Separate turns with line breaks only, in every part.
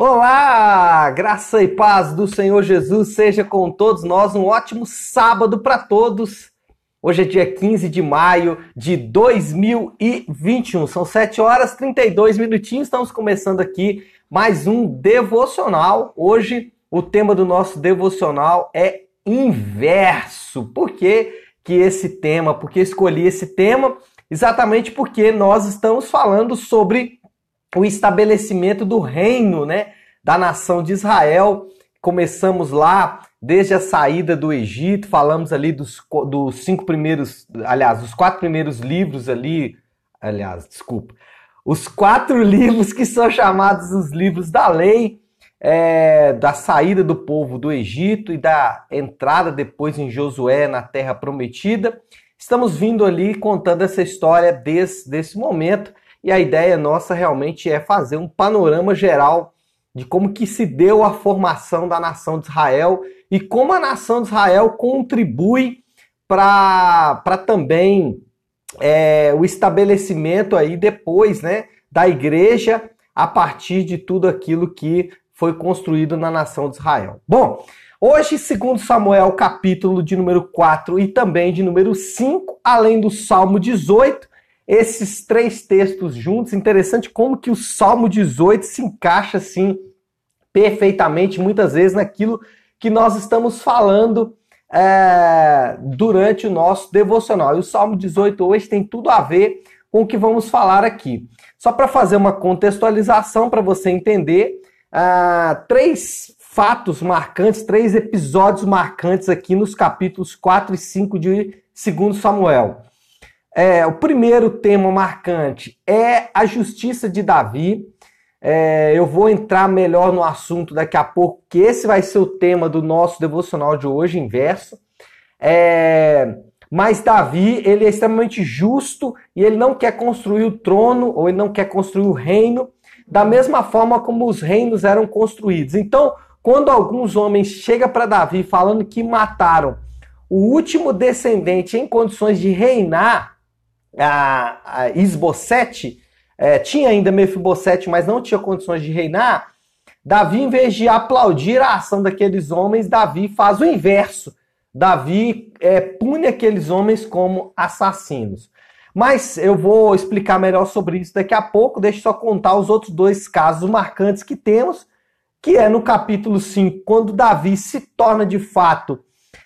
Olá, graça e paz do Senhor Jesus seja com todos nós. Um ótimo sábado para todos. Hoje é dia 15 de maio de 2021. São 7 horas e 32 minutinhos. Estamos começando aqui mais um devocional. Hoje o tema do nosso devocional é inverso. Por que, que esse tema? Por que escolhi esse tema? Exatamente porque nós estamos falando sobre o estabelecimento do reino, né, da nação de Israel. Começamos lá desde a saída do Egito, falamos ali dos, dos cinco primeiros, aliás, os quatro primeiros livros ali, aliás, desculpa, os quatro livros que são chamados os livros da lei, é, da saída do povo do Egito e da entrada depois em Josué na Terra Prometida. Estamos vindo ali contando essa história desde esse momento e a ideia nossa realmente é fazer um panorama geral de como que se deu a formação da nação de Israel e como a nação de Israel contribui para também é, o estabelecimento aí depois né, da igreja a partir de tudo aquilo que foi construído na nação de Israel. Bom, hoje, segundo Samuel, capítulo de número 4 e também de número 5, além do Salmo 18, esses três textos juntos. Interessante como que o Salmo 18 se encaixa assim perfeitamente, muitas vezes, naquilo que nós estamos falando é, durante o nosso devocional. E o Salmo 18 hoje tem tudo a ver com o que vamos falar aqui. Só para fazer uma contextualização para você entender, uh, três fatos marcantes, três episódios marcantes aqui nos capítulos 4 e 5 de 2 Samuel. É, o primeiro tema marcante é a justiça de Davi. É, eu vou entrar melhor no assunto daqui a pouco, que esse vai ser o tema do nosso devocional de hoje, inverso. É, mas Davi, ele é extremamente justo e ele não quer construir o trono ou ele não quer construir o reino da mesma forma como os reinos eram construídos. Então, quando alguns homens chegam para Davi falando que mataram o último descendente em condições de reinar, a, a Isbosete, é, tinha ainda Mefibosete, mas não tinha condições de reinar, Davi, em vez de aplaudir a ação daqueles homens, Davi faz o inverso. Davi é, pune aqueles homens como assassinos. Mas eu vou explicar melhor sobre isso daqui a pouco. Deixa eu só contar os outros dois casos marcantes que temos, que é no capítulo 5, quando Davi se torna de fato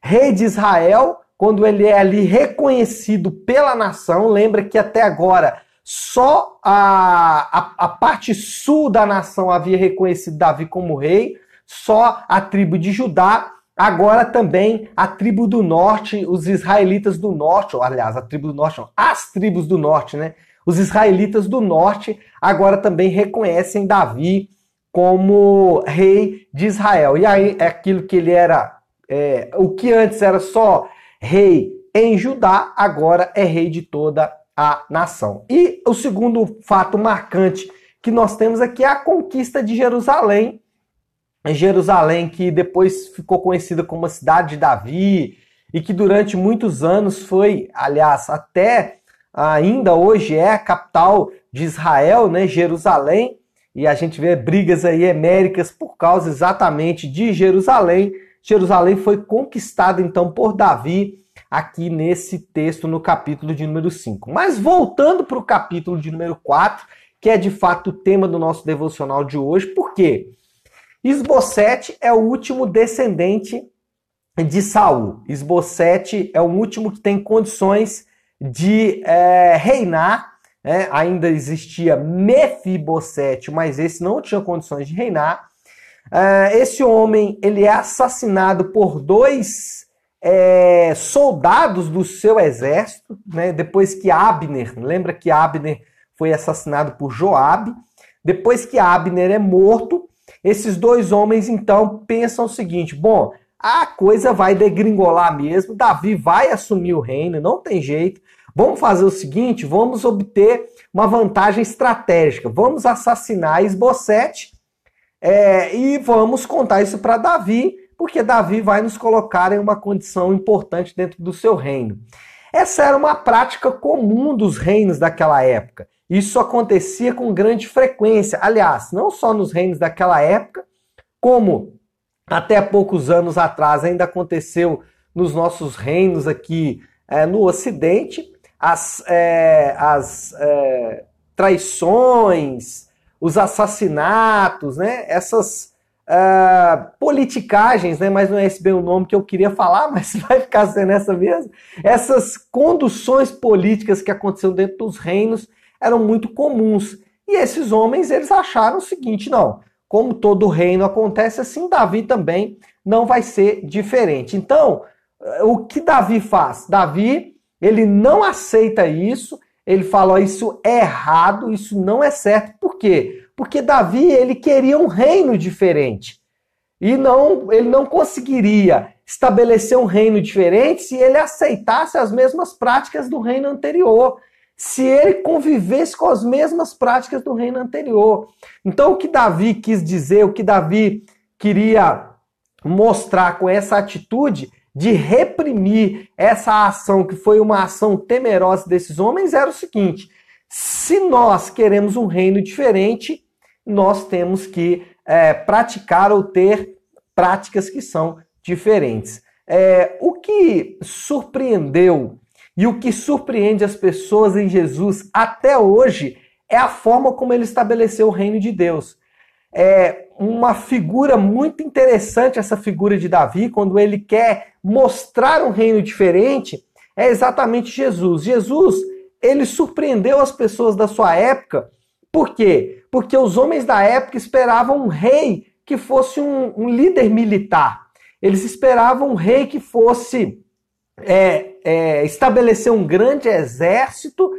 rei de Israel, quando ele é ali reconhecido pela nação. Lembra que até agora só a, a, a, parte sul da nação havia reconhecido Davi como rei, só a tribo de Judá, agora também a tribo do norte, os israelitas do norte, ou aliás, a tribo do norte, não, as tribos do norte, né? Os israelitas do norte agora também reconhecem Davi como rei de Israel. E aí é aquilo que ele era, é, o que antes era só rei em Judá, agora é rei de toda a nação. E o segundo fato marcante que nós temos aqui é a conquista de Jerusalém. Jerusalém, que depois ficou conhecida como a cidade de Davi e que durante muitos anos foi, aliás, até ainda hoje é a capital de Israel, né, Jerusalém, e a gente vê brigas aí eméricas por causa exatamente de Jerusalém. Jerusalém foi conquistada então por Davi aqui nesse texto no capítulo de número 5. Mas voltando para o capítulo de número 4, que é de fato o tema do nosso devocional de hoje, por quê? Esbocete é o último descendente de Saul. Esbocete é o último que tem condições de é, reinar. É, ainda existia Mefibosete, mas esse não tinha condições de reinar. Uh, esse homem ele é assassinado por dois é, soldados do seu exército, né? depois que Abner, lembra que Abner foi assassinado por Joabe, depois que Abner é morto, esses dois homens então pensam o seguinte: bom, a coisa vai degringolar mesmo, Davi vai assumir o reino, não tem jeito. Vamos fazer o seguinte, vamos obter uma vantagem estratégica. Vamos assassinar Esbocete é, e vamos contar isso para Davi, porque Davi vai nos colocar em uma condição importante dentro do seu reino. Essa era uma prática comum dos reinos daquela época. isso acontecia com grande frequência. Aliás, não só nos reinos daquela época, como até poucos anos atrás ainda aconteceu nos nossos reinos aqui é, no Ocidente, as, é, as é, traições, os assassinatos, né? essas uh, politicagens, né? mas não é esse bem o nome que eu queria falar, mas vai ficar sendo essa mesmo. Essas conduções políticas que aconteceram dentro dos reinos eram muito comuns. E esses homens, eles acharam o seguinte, não, como todo reino acontece assim, Davi também não vai ser diferente. Então, o que Davi faz? Davi, ele não aceita isso, ele fala, isso é errado, isso não é certo. Por quê? Porque Davi, ele queria um reino diferente. E não, ele não conseguiria estabelecer um reino diferente se ele aceitasse as mesmas práticas do reino anterior se ele convivesse com as mesmas práticas do reino anterior. Então, o que Davi quis dizer, o que Davi queria mostrar com essa atitude de reprimir essa ação, que foi uma ação temerosa desses homens, era o seguinte: se nós queremos um reino diferente, nós temos que é, praticar ou ter práticas que são diferentes. É, o que surpreendeu e o que surpreende as pessoas em Jesus até hoje é a forma como ele estabeleceu o reino de Deus. É uma figura muito interessante essa figura de Davi, quando ele quer mostrar um reino diferente, é exatamente Jesus. Jesus, ele surpreendeu as pessoas da sua época. Por quê? Porque os homens da época esperavam um rei que fosse um, um líder militar. Eles esperavam um rei que fosse é, é, estabelecer um grande exército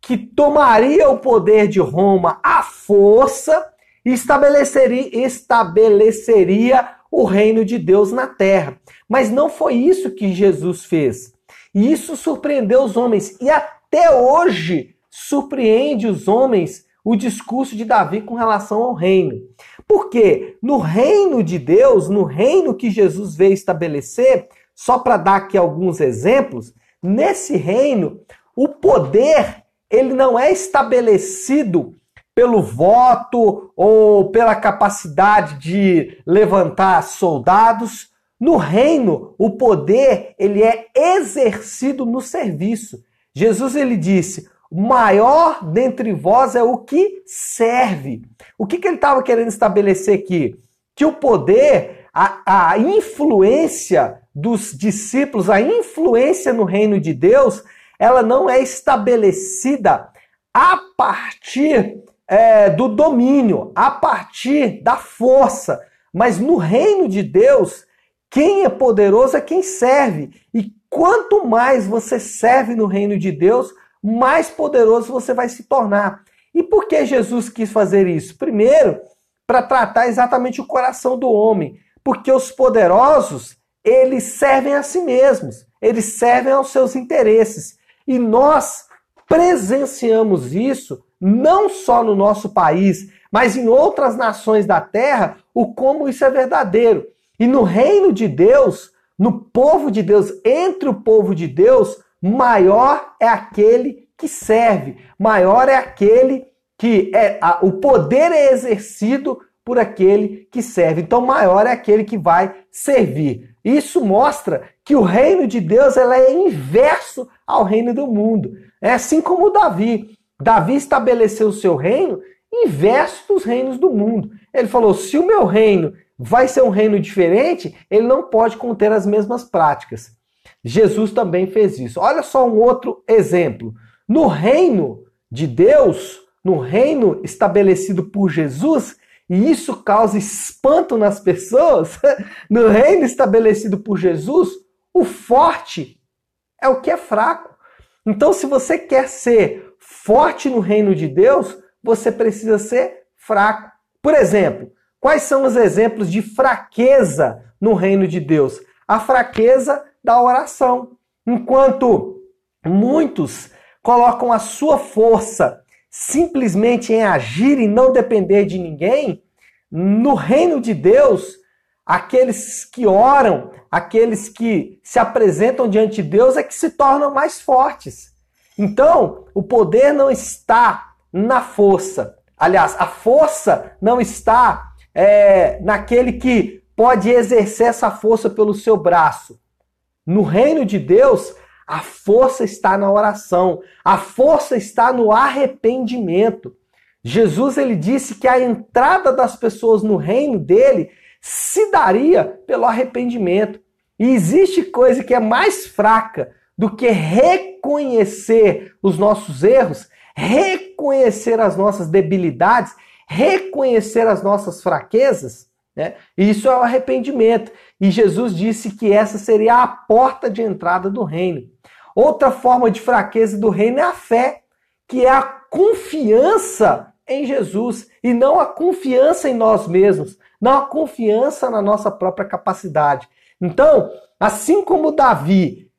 que tomaria o poder de Roma à força estabeleceria, estabeleceria o reino de Deus na terra. Mas não foi isso que Jesus fez. E isso surpreendeu os homens. E até hoje surpreende os homens o discurso de Davi com relação ao reino. Porque no reino de Deus, no reino que Jesus veio estabelecer, só para dar aqui alguns exemplos, nesse reino, o poder ele não é estabelecido pelo voto ou pela capacidade de levantar soldados. No reino, o poder ele é exercido no serviço. Jesus ele disse: maior dentre vós é o que serve. O que, que ele estava querendo estabelecer aqui? Que o poder, a, a influência dos discípulos, a influência no reino de Deus, ela não é estabelecida a partir é, do domínio, a partir da força. Mas no reino de Deus, quem é poderoso é quem serve. E quanto mais você serve no reino de Deus, mais poderoso você vai se tornar. E por que Jesus quis fazer isso? Primeiro, para tratar exatamente o coração do homem. Porque os poderosos, eles servem a si mesmos, eles servem aos seus interesses. E nós presenciamos isso não só no nosso país, mas em outras nações da terra, o como isso é verdadeiro. E no reino de Deus, no povo de Deus, entre o povo de Deus, maior é aquele que serve, maior é aquele que é a, o poder é exercido por aquele que serve. Então, maior é aquele que vai servir. Isso mostra que o reino de Deus ela é inverso ao reino do mundo. É assim como Davi. Davi estabeleceu o seu reino inverso dos reinos do mundo. Ele falou: se o meu reino vai ser um reino diferente, ele não pode conter as mesmas práticas. Jesus também fez isso. Olha só um outro exemplo. No reino de Deus, no reino estabelecido por Jesus, e isso causa espanto nas pessoas, no reino estabelecido por Jesus, o forte é o que é fraco. Então, se você quer ser forte no reino de Deus, você precisa ser fraco. Por exemplo, quais são os exemplos de fraqueza no reino de Deus? A fraqueza da oração. Enquanto muitos colocam a sua força simplesmente em agir e não depender de ninguém, no reino de Deus, aqueles que oram, aqueles que se apresentam diante de Deus é que se tornam mais fortes. Então, o poder não está na força. Aliás, a força não está é, naquele que pode exercer essa força pelo seu braço. No reino de Deus, a força está na oração, a força está no arrependimento. Jesus ele disse que a entrada das pessoas no reino dele se daria pelo arrependimento. E existe coisa que é mais fraca do que reconhecer os nossos erros, reconhecer as nossas debilidades, reconhecer as nossas fraquezas. Né? Isso é o arrependimento. E Jesus disse que essa seria a porta de entrada do reino. Outra forma de fraqueza do reino é a fé, que é a confiança em Jesus e não a confiança em nós mesmos, não a confiança na nossa própria capacidade. Então, assim como Davi,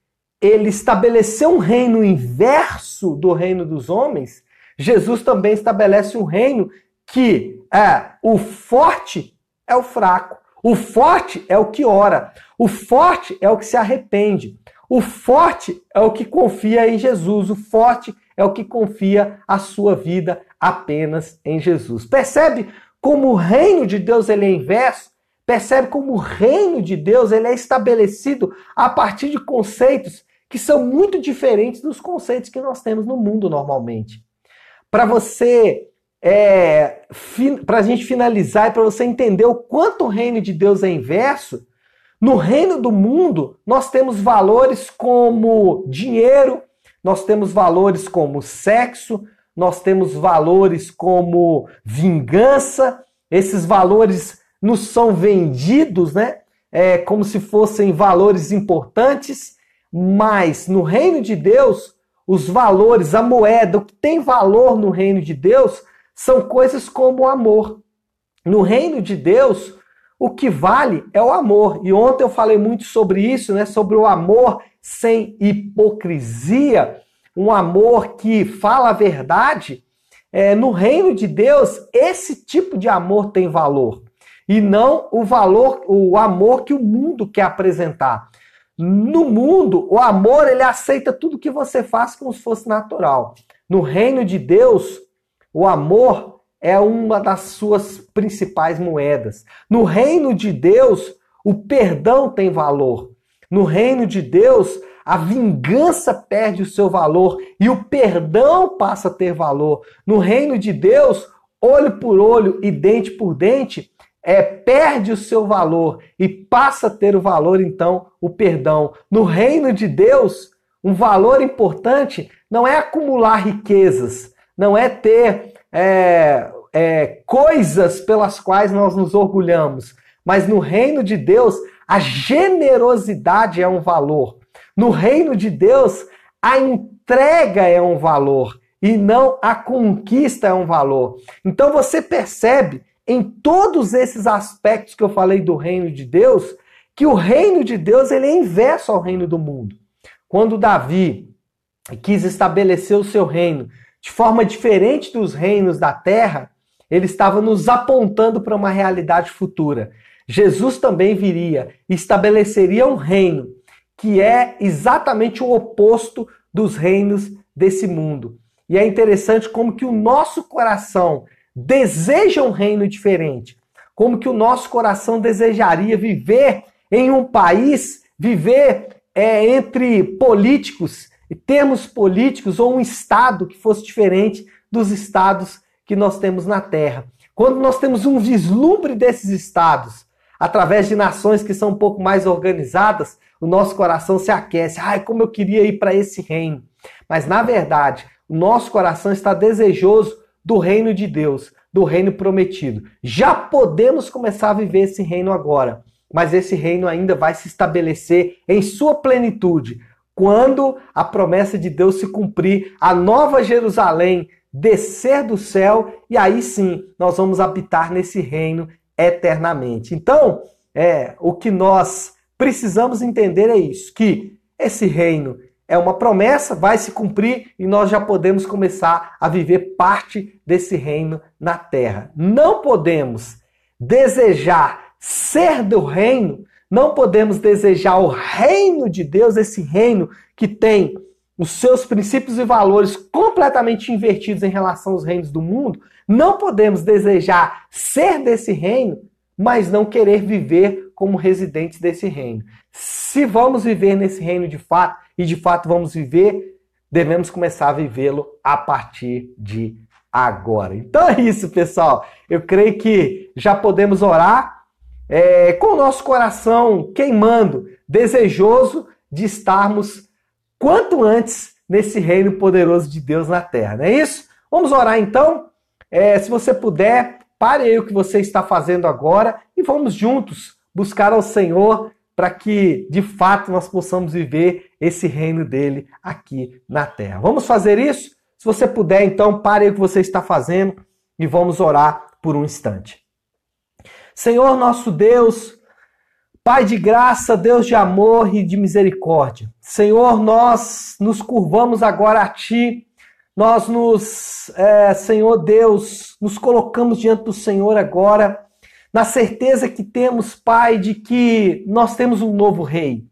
ele estabeleceu um reino inverso do reino dos homens, Jesus também estabelece um reino que é o forte é o fraco, o forte é o que ora, o forte é o que se arrepende, o forte é o que confia em Jesus, o forte é o que confia a sua vida apenas em Jesus. Percebe como o reino de Deus ele é inverso? Percebe como o reino de Deus ele é estabelecido a partir de conceitos que são muito diferentes dos conceitos que nós temos no mundo normalmente. Para você, é, para a gente finalizar e para você entender o quanto o reino de Deus é inverso, no reino do mundo, nós temos valores como dinheiro, nós temos valores como sexo, nós temos valores como vingança. Esses valores nos são vendidos, né? É, como se fossem valores importantes, mas no reino de Deus, os valores, a moeda, o que tem valor no reino de Deus são coisas como o amor. No reino de Deus, o que vale é o amor. E ontem eu falei muito sobre isso, né? Sobre o amor sem hipocrisia, um amor que fala a verdade. É, no reino de Deus, esse tipo de amor tem valor e não o valor, o amor que o mundo quer apresentar. No mundo, o amor ele aceita tudo que você faz como se fosse natural. No reino de Deus, o amor é uma das suas principais moedas. No reino de Deus, o perdão tem valor. No reino de Deus, a vingança perde o seu valor e o perdão passa a ter valor. No reino de Deus, olho por olho e dente por dente, é, perde o seu valor e passa a ter o valor, então, o perdão. No reino de Deus, um valor importante não é acumular riquezas, não é ter é, é, coisas pelas quais nós nos orgulhamos, mas no reino de Deus, a generosidade é um valor. No reino de Deus, a entrega é um valor e não a conquista é um valor. Então você percebe em todos esses aspectos que eu falei do reino de Deus, que o reino de Deus ele é inverso ao reino do mundo. Quando Davi quis estabelecer o seu reino de forma diferente dos reinos da terra, ele estava nos apontando para uma realidade futura. Jesus também viria estabeleceria um reino que é exatamente o oposto dos reinos desse mundo. E é interessante como que o nosso coração deseja um reino diferente, como que o nosso coração desejaria viver em um país, viver é, entre políticos termos políticos ou um Estado que fosse diferente dos Estados que nós temos na Terra. Quando nós temos um vislumbre desses Estados, através de nações que são um pouco mais organizadas, o nosso coração se aquece. Ai, como eu queria ir para esse reino. Mas, na verdade, o nosso coração está desejoso do reino de Deus, do reino prometido. Já podemos começar a viver esse reino agora, mas esse reino ainda vai se estabelecer em sua plenitude quando a promessa de Deus se cumprir, a nova Jerusalém descer do céu e aí sim nós vamos habitar nesse reino eternamente. Então, é, o que nós precisamos entender é isso, que esse reino é uma promessa, vai se cumprir e nós já podemos começar a viver parte desse reino na terra. Não podemos desejar ser do reino não podemos desejar o reino de Deus, esse reino que tem os seus princípios e valores completamente invertidos em relação aos reinos do mundo, não podemos desejar ser desse reino, mas não querer viver como residentes desse reino. Se vamos viver nesse reino de fato, e de fato vamos viver, devemos começar a vivê-lo a partir de agora. Então é isso, pessoal. Eu creio que já podemos orar é, com o nosso coração queimando, desejoso de estarmos quanto antes nesse reino poderoso de Deus na terra. Não é isso? Vamos orar então? É, se você puder, pare aí o que você está fazendo agora e vamos juntos buscar ao Senhor para que de fato nós possamos viver esse reino dele aqui na terra. Vamos fazer isso? Se você puder, então, pare o que você está fazendo e vamos orar por um instante. Senhor nosso Deus, Pai de graça, Deus de amor e de misericórdia. Senhor, nós nos curvamos agora a Ti, nós nos, é, Senhor Deus, nos colocamos diante do Senhor agora, na certeza que temos, Pai, de que nós temos um novo Rei.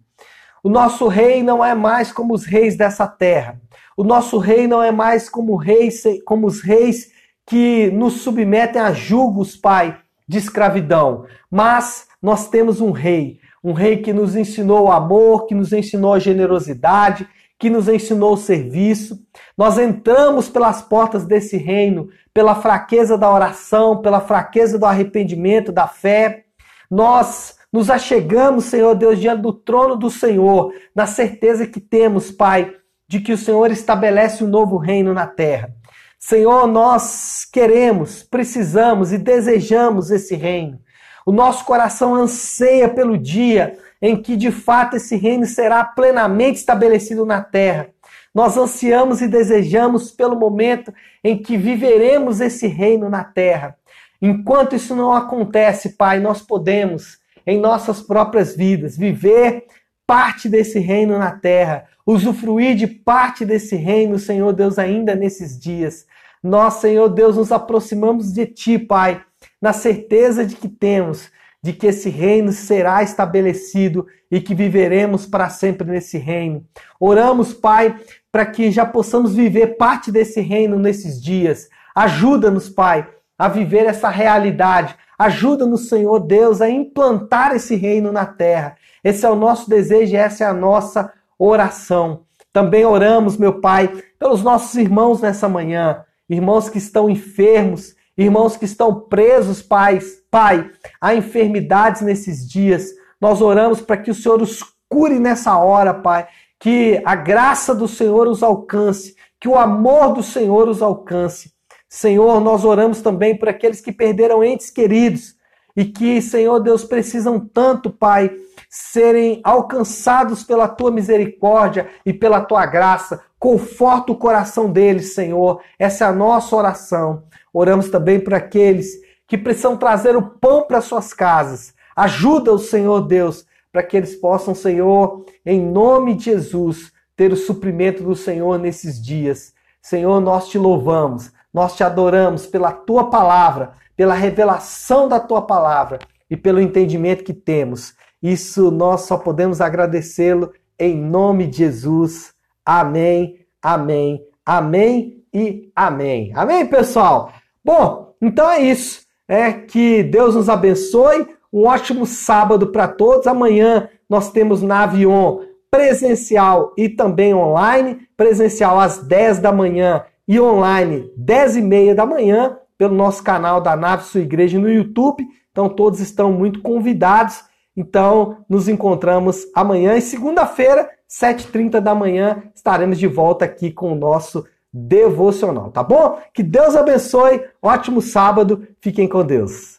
O nosso Rei não é mais como os reis dessa terra. O nosso rei não é mais como, reis, como os reis que nos submetem a julgos, Pai, de escravidão. Mas nós temos um rei, um rei que nos ensinou o amor, que nos ensinou a generosidade, que nos ensinou o serviço. Nós entramos pelas portas desse reino pela fraqueza da oração, pela fraqueza do arrependimento, da fé. Nós nos achegamos, Senhor Deus, diante do trono do Senhor, na certeza que temos, Pai, de que o Senhor estabelece um novo reino na terra. Senhor, nós queremos, precisamos e desejamos esse reino. O nosso coração anseia pelo dia em que de fato esse reino será plenamente estabelecido na terra. Nós ansiamos e desejamos pelo momento em que viveremos esse reino na terra. Enquanto isso não acontece, Pai, nós podemos, em nossas próprias vidas, viver parte desse reino na terra, usufruir de parte desse reino, Senhor Deus, ainda nesses dias. Nós, Senhor Deus, nos aproximamos de Ti, Pai, na certeza de que temos de que esse reino será estabelecido e que viveremos para sempre nesse reino. Oramos, Pai, para que já possamos viver parte desse reino nesses dias. Ajuda-nos, Pai, a viver essa realidade. Ajuda-nos, Senhor Deus, a implantar esse reino na terra. Esse é o nosso desejo, essa é a nossa oração. Também oramos, meu Pai, pelos nossos irmãos nessa manhã, irmãos que estão enfermos, irmãos que estão presos, Pai, Pai, a enfermidades nesses dias. Nós oramos para que o Senhor os cure nessa hora, Pai, que a graça do Senhor os alcance, que o amor do Senhor os alcance. Senhor, nós oramos também por aqueles que perderam entes queridos e que, Senhor Deus, precisam tanto, Pai, serem alcançados pela tua misericórdia e pela tua graça. Conforta o coração deles, Senhor. Essa é a nossa oração. Oramos também por aqueles que precisam trazer o pão para suas casas. Ajuda o Senhor Deus para que eles possam, Senhor, em nome de Jesus, ter o suprimento do Senhor nesses dias. Senhor, nós te louvamos, nós te adoramos pela tua palavra, pela revelação da tua palavra e pelo entendimento que temos. Isso nós só podemos agradecê-lo em nome de Jesus. Amém, amém, amém e amém. Amém, pessoal? Bom, então é isso. É que Deus nos abençoe. Um ótimo sábado para todos. Amanhã nós temos na Avion presencial e também online. Presencial às 10 da manhã e online 10 e meia da manhã pelo nosso canal da Nave Sua Igreja no YouTube. Então todos estão muito convidados. Então, nos encontramos amanhã e segunda-feira, 7h30 da manhã, estaremos de volta aqui com o nosso devocional, tá bom? Que Deus abençoe, ótimo sábado, fiquem com Deus.